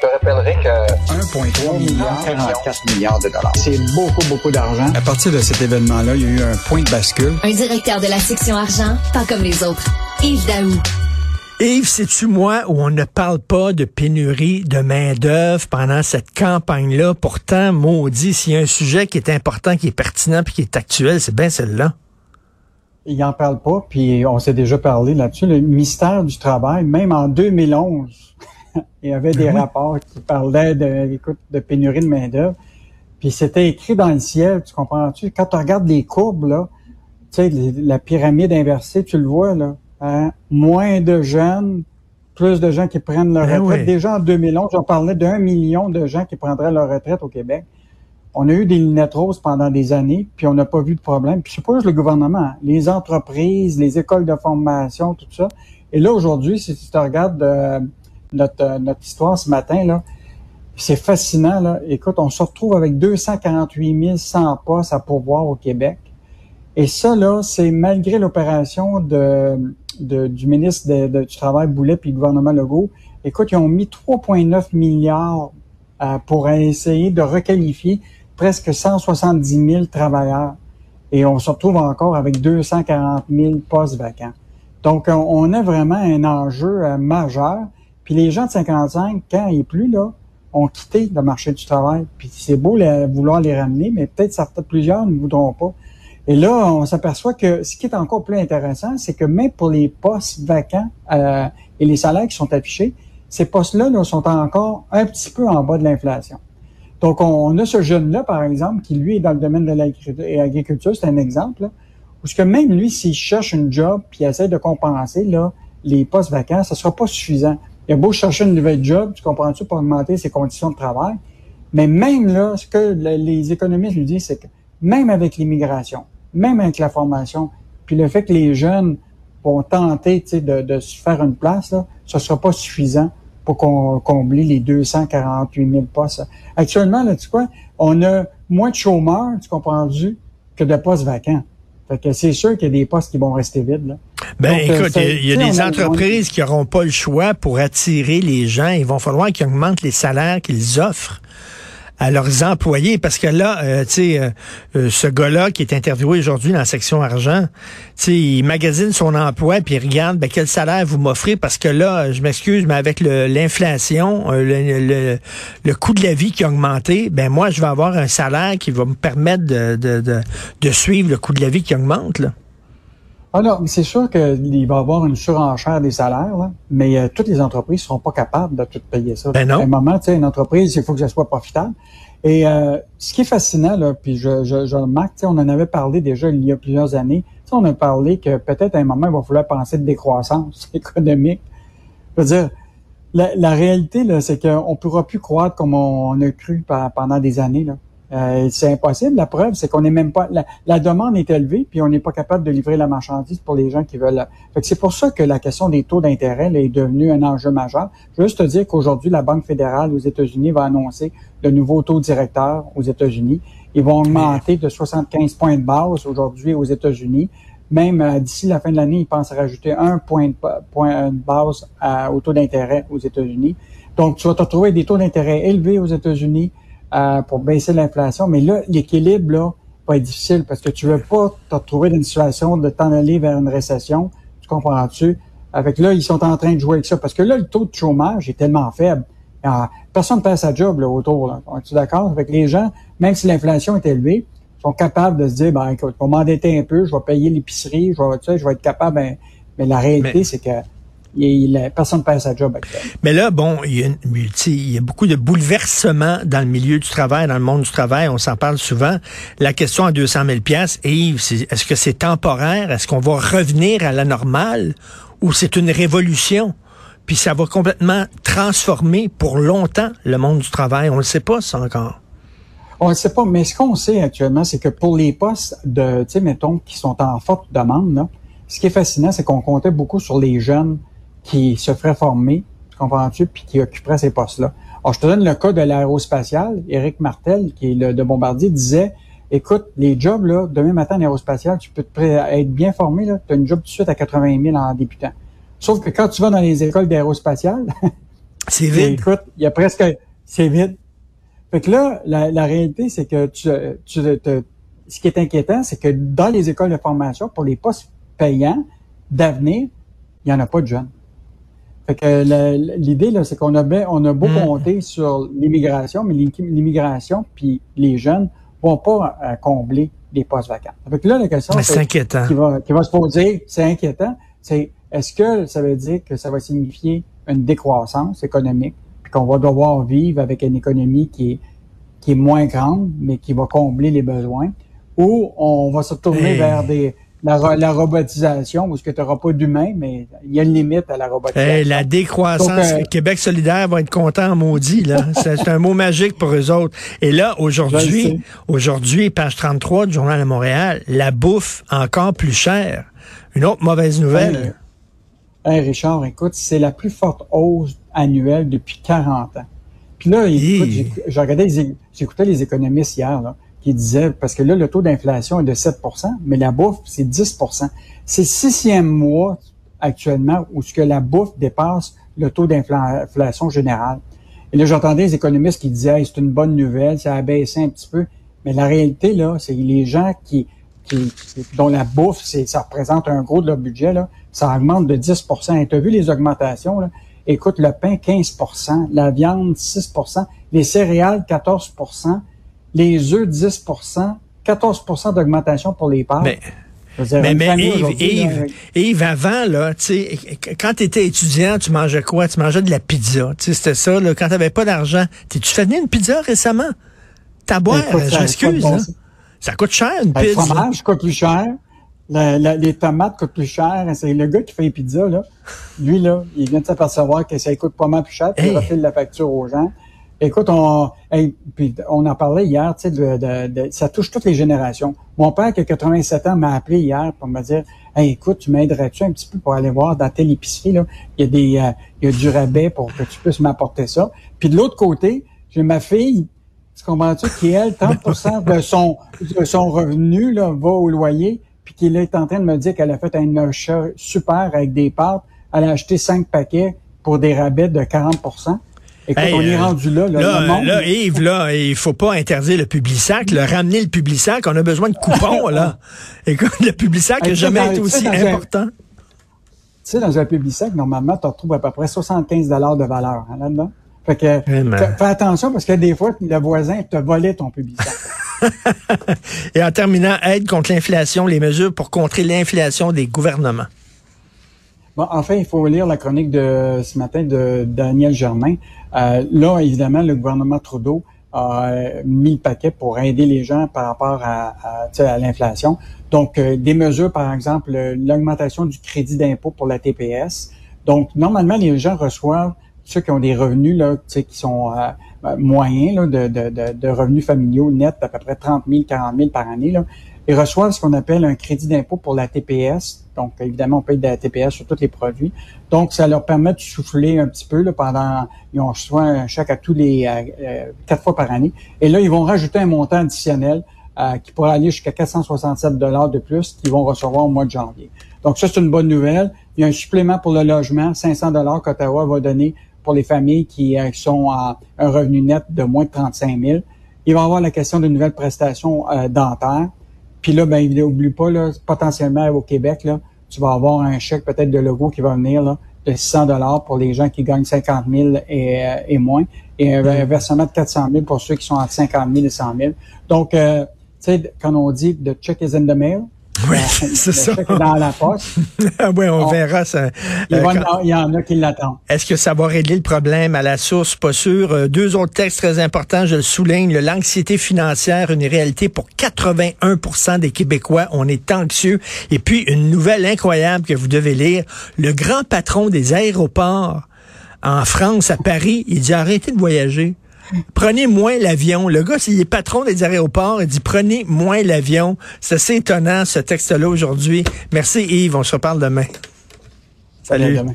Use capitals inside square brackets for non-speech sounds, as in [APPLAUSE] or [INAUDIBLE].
Je te rappellerai que 1,3 milliard, 44 milliards de dollars. c'est beaucoup, beaucoup d'argent. À partir de cet événement-là, il y a eu un point de bascule. Un directeur de la section argent, pas comme les autres. Yves Daou. Yves, sais-tu moi où on ne parle pas de pénurie de main-d'œuvre pendant cette campagne-là? Pourtant, maudit, s'il y a un sujet qui est important, qui est pertinent puis qui est actuel, c'est bien celle-là. Il n'en parle pas, puis on s'est déjà parlé là-dessus. Le ministère du Travail, même en 2011, il y avait des rapports qui parlaient de, écoute, de pénurie de main-d'œuvre. Puis c'était écrit dans le ciel, tu comprends-tu? Quand tu regardes les courbes, là, tu sais, la pyramide inversée, tu le vois, là. hein? Moins de jeunes, plus de gens qui prennent leur Ben retraite. oui. Déjà en 2011, on parlait d'un million de gens qui prendraient leur retraite au Québec. On a eu des lunettes roses pendant des années, puis on n'a pas vu de problème. Puis c'est pas juste le gouvernement, hein. les entreprises, les écoles de formation, tout ça. Et là, aujourd'hui, si tu te regardes euh, notre, euh, notre histoire ce matin, là, c'est fascinant. Là. Écoute, on se retrouve avec 248 100 postes à pourvoir au Québec. Et ça, là, c'est malgré l'opération de, de- du ministre du Travail Boulet puis le gouvernement Legault. Écoute, ils ont mis 3,9 milliards euh, pour essayer de requalifier presque 170 000 travailleurs. Et on se retrouve encore avec 240 000 postes vacants. Donc, on, on a vraiment un enjeu euh, majeur. Puis les gens de 55, quand et plus, là, ont quitté le marché du travail. Puis c'est beau les- vouloir les ramener, mais peut-être certains, plusieurs ne voudront pas. Et là, on s'aperçoit que ce qui est encore plus intéressant, c'est que même pour les postes vacants euh, et les salaires qui sont affichés, ces postes-là là, sont encore un petit peu en bas de l'inflation. Donc, on, a ce jeune-là, par exemple, qui, lui, est dans le domaine de l'agriculture, c'est un exemple, là, où ce que même lui, s'il cherche une job puis il essaie de compenser là, les postes vacants, ça sera pas suffisant. Il a beau chercher une nouvelle job, tu comprends-tu, pour augmenter ses conditions de travail, mais même là, ce que le- les économistes nous disent, c'est que même avec l'immigration, même avec la formation, puis le fait que les jeunes vont tenter de, de se faire une place, là, ce sera pas suffisant pour qu'on combler les 248 000 postes. Actuellement, là, tu sais quoi, on a moins de chômeurs, tu comprends-tu, que de postes vacants. Fait que c'est sûr qu'il y a des postes qui vont rester vides. Là. Ben Donc, écoute, ça- il y a, des entreprises qui n'auront pas le choix pour attirer les gens. Il va falloir qu'ils augmentent les salaires qu'ils offrent à leurs employés parce que là, euh, tu sais, euh, euh, ce gars-là qui est interviewé aujourd'hui dans la section argent, tu sais, il magasine son emploi puis il regarde ben, quel salaire vous m'offrez? Parce que là, je m'excuse, mais avec l'inflation, le, le, le coût de la vie qui a augmenté, ben moi, je vais avoir un salaire qui va me permettre de, de, de, de suivre le coût de la vie qui augmente. Là. Ah non, mais c'est sûr qu'il va y avoir une surenchère des salaires, là, mais euh, toutes les entreprises ne seront pas capables de tout payer ça. Ben non. À un moment, tu sais, une entreprise, il faut que ça soit profitable. Et euh, ce qui est fascinant, là, puis je, je, je remarque, tu sais, on en avait parlé déjà il y a plusieurs années. Tu sais, on a parlé que peut-être à un moment, il va falloir penser de décroissance [LAUGHS] économique. Je veux dire, la, la réalité, là, c'est qu'on ne pourra plus croître comme on, a cru pendant des années. Là. Euh, c'est impossible. La preuve, c'est qu'on n'est même pas. La, la demande est élevée, puis on n'est pas capable de livrer la marchandise pour les gens qui veulent. Fait que c'est pour ça que la question des taux d'intérêt là, est devenue un enjeu majeur. Je veux juste te dire qu'aujourd'hui, la Banque fédérale aux États-Unis va annoncer le nouveau taux directeur aux États-Unis. Ils vont augmenter de 75 points de base aujourd'hui aux États-Unis. Même euh, d'ici la fin de l'année, ils pensent rajouter un point de, point de base à- au taux d'intérêt aux États-Unis. Donc, tu vas te retrouver des taux d'intérêt élevés aux États-Unis euh, pour baisser l'inflation. Mais là, l'équilibre, là, va être difficile parce que tu veux pas te retrouver dans une situation de t'en aller vers une récession. Tu comprends-tu? Avec là, ils sont en train de jouer avec ça. Parce que là, le taux de chômage est tellement faible. Ah, personne ne perd sa job là, autour. Là. Es-tu d'accord? Avec les gens, même si l'inflation est élevée, sont capables de se dire, ben écoute, je vais m'endetter un peu, je vais payer l'épicerie, je vais, tu sais, je vais être capable. ben, mais la réalité, Mais- c'est que il, il- personne perd sa job actuellement. Mais là, bon, il y, a, il y a beaucoup de bouleversements dans le milieu du travail, dans le monde du travail. On s'en parle souvent. La question à 200 000 pièces, Yves, est-ce que c'est temporaire? Est-ce qu'on va revenir à la normale ou c'est une révolution? Puis ça va complètement transformer pour longtemps le monde du travail. On ne le sait pas, ça encore. On ne sait pas, mais ce qu'on sait actuellement, c'est que pour les postes de, tu sais, mettons, qui sont en forte demande, là, ce qui est fascinant, c'est qu'on comptait beaucoup sur les jeunes qui se feraient former, tu comprends-tu, puis qui occuperaient ces postes-là. Alors, je te donne le cas de l'aérospatial. Éric Martel, qui est le de Bombardier, disait, écoute, les jobs, là, demain matin en aérospatial, tu peux te être bien formé, là, tu as une job tout de suite à 80 000 en débutant. Sauf que quand tu vas dans les écoles d'aérospatial, [LAUGHS] C'est vide. Écoute, il y a presque, c'est vide. Fait que là, la, la réalité, c'est que tu, tu te- ce qui est inquiétant, c'est que dans les écoles de formation, pour les postes payants d'avenir, il n'y en a pas de jeunes. Fait que l'idée, là, c'est qu'on a, bien- on a beau Mm. compter sur l'immigration, mais l'im- l'immigration puis les jeunes vont pas euh, combler les postes vacants. Fait que là, la question, C'est c'est inquiétant. qui va, qui va se poser, c'est inquiétant, c'est est-ce que ça veut dire que ça va signifier une décroissance économique, puis qu'on va devoir vivre avec une économie qui est, qui est moins grande, mais qui va combler les besoins, ou on va se tourner Hey. vers des, la, ro- la robotisation, où ce que tu n'auras pas d'humain, mais il y a une limite à la robotisation. Hey, la décroissance, Donc, euh, Québec solidaire va être content en maudit. là. [LAUGHS] C'est un mot magique pour eux autres. Et là, aujourd'hui, aujourd'hui, page 33 du Journal de Montréal, la bouffe encore plus chère. Une autre mauvaise nouvelle. Hey, Richard, écoute, c'est la plus forte hausse annuelle depuis 40 ans. Puis là, écoute, j'écoutais les économistes hier, là, qui disaient, parce que là, le taux d'inflation est de 7% mais la bouffe, c'est 10% C'est le sixième mois actuellement où ce que la bouffe dépasse le taux d'inflation général. Et là, j'entendais les économistes qui disaient, c'est une bonne nouvelle, ça a baissé un petit peu. Mais la réalité, là, c'est les gens qui, qui, dont la bouffe, c'est, ça représente un gros de leur budget, là, ça augmente de 10 Et tu as vu les augmentations, là? Écoute, le pain, 15% la viande, 6% les céréales, 14 les œufs, 10% 14% d'augmentation pour les pâtes. Mais- Mais, Yves, avant, là, quand tu étais étudiant, tu mangeais quoi? Tu mangeais de la pizza. C'était ça, là. Quand tu n'avais pas d'argent. T'es-tu fait venir une pizza récemment? T'as boire, Écoute, ça je m'excuse, bon hein. Ça coûte cher, une Ben, Le pizza. fromage coûte plus cher. La- la- les tomates coûtent plus cher. C'est le gars qui fait les pizzas, là. Lui, là, il vient de s'apercevoir que ça coûte pas mal plus cher, puis Hey. il refile la facture aux gens. Écoute, on, hey, puis hier, tu sais, de, ça touche toutes les générations. Mon père, qui a 87 ans, m'a appelé hier pour me dire, hey, écoute, tu m'aiderais-tu un petit peu pour aller voir dans telle épicerie, là? Il y a des, euh, il y a du rabais pour que tu puisses m'apporter ça. Puis de l'autre côté, j'ai ma fille, tu comprends-tu, qui, elle, 30 de son, de son revenu, là, va au loyer, puis qui là, est en train de me dire qu'elle a fait un achat super avec des pâtes. Elle a acheté cinq paquets pour des rabais de 40 Écoute, Hey, on est euh, rendu là, là, Là, le monde. là, Yves, là, il faut pas interdire le Publisac, le ramener le Publisac. On a besoin de coupons, là. [LAUGHS] Écoute, le Publisac n'a Hey, jamais été aussi un- important. Tu sais, dans un Publisac, normalement, tu retrouves à peu près 75 de valeur hein, là-dedans. Fait que, Vraiment. fais, fais attention parce que des fois, le voisin te volait ton Publisac. [LAUGHS] Et en terminant, aide contre l'inflation, les mesures pour contrer l'inflation des gouvernements. Bon, enfin, il faut lire la chronique de ce matin de Daniel Germain. Euh, là, évidemment, le gouvernement Trudeau a euh, mis le paquet pour aider les gens par rapport à, à, l'inflation. Donc, euh, des mesures, par exemple, euh, l'augmentation du crédit d'impôt pour la TPS. Donc, normalement, les gens reçoivent, ceux qui ont des revenus là, qui sont euh, euh, moyens là, de, de, de, de revenus familiaux nets d'à peu près 30 000, 40 000 par année, là, ils reçoivent ce qu'on appelle un crédit d'impôt pour la TPS. Donc, évidemment, on paye de la TPS sur tous les produits. Donc, ça leur permet de souffler un petit peu là, pendant... Ils ont reçoit un chèque à tous les... euh, euh, quatre fois par année. Et là, ils vont rajouter un montant additionnel euh, qui pourra aller jusqu'à 467 dollars de plus qu'ils vont recevoir au mois de janvier. Donc, ça, c'est une bonne nouvelle. Il y a un supplément pour le logement, 500 dollars qu'Ottawa va donner pour les familles qui euh, sont à un revenu net de moins de 35 000. Il va y avoir la question de nouvelles prestations euh, dentaires. Puis là, ben, n'oublie pas, là, potentiellement au Québec, là, tu vas avoir un chèque peut-être de logo qui va venir là, de 600 dollars pour les gens qui gagnent 50 000 et, euh, et moins, et un, un versement de 400 000 pour ceux qui sont entre 50 000 et 100 000. Donc, euh, tu sais, quand on dit « the check is in the mail », Oui, [LAUGHS] c'est ça. chèque est dans la poste, [LAUGHS] oui, on On- verra ça. il, Euh, quand- il y en a qui l'attendent. Est-ce que ça va régler le problème à la source? Pas sûr. Euh, deux autres textes très importants, je le souligne. L'anxiété financière, une réalité pour 81% des Québécois. On est anxieux. Et puis, une nouvelle incroyable que vous devez lire. Le grand patron des aéroports en France, à Paris, il dit arrêtez de voyager. Prenez moins l'avion. Le gars, il est patron des aéroports. Il dit prenez moins l'avion. C'est assez étonnant, ce texte-là aujourd'hui. Merci Yves. On se reparle demain. À Salut. demain.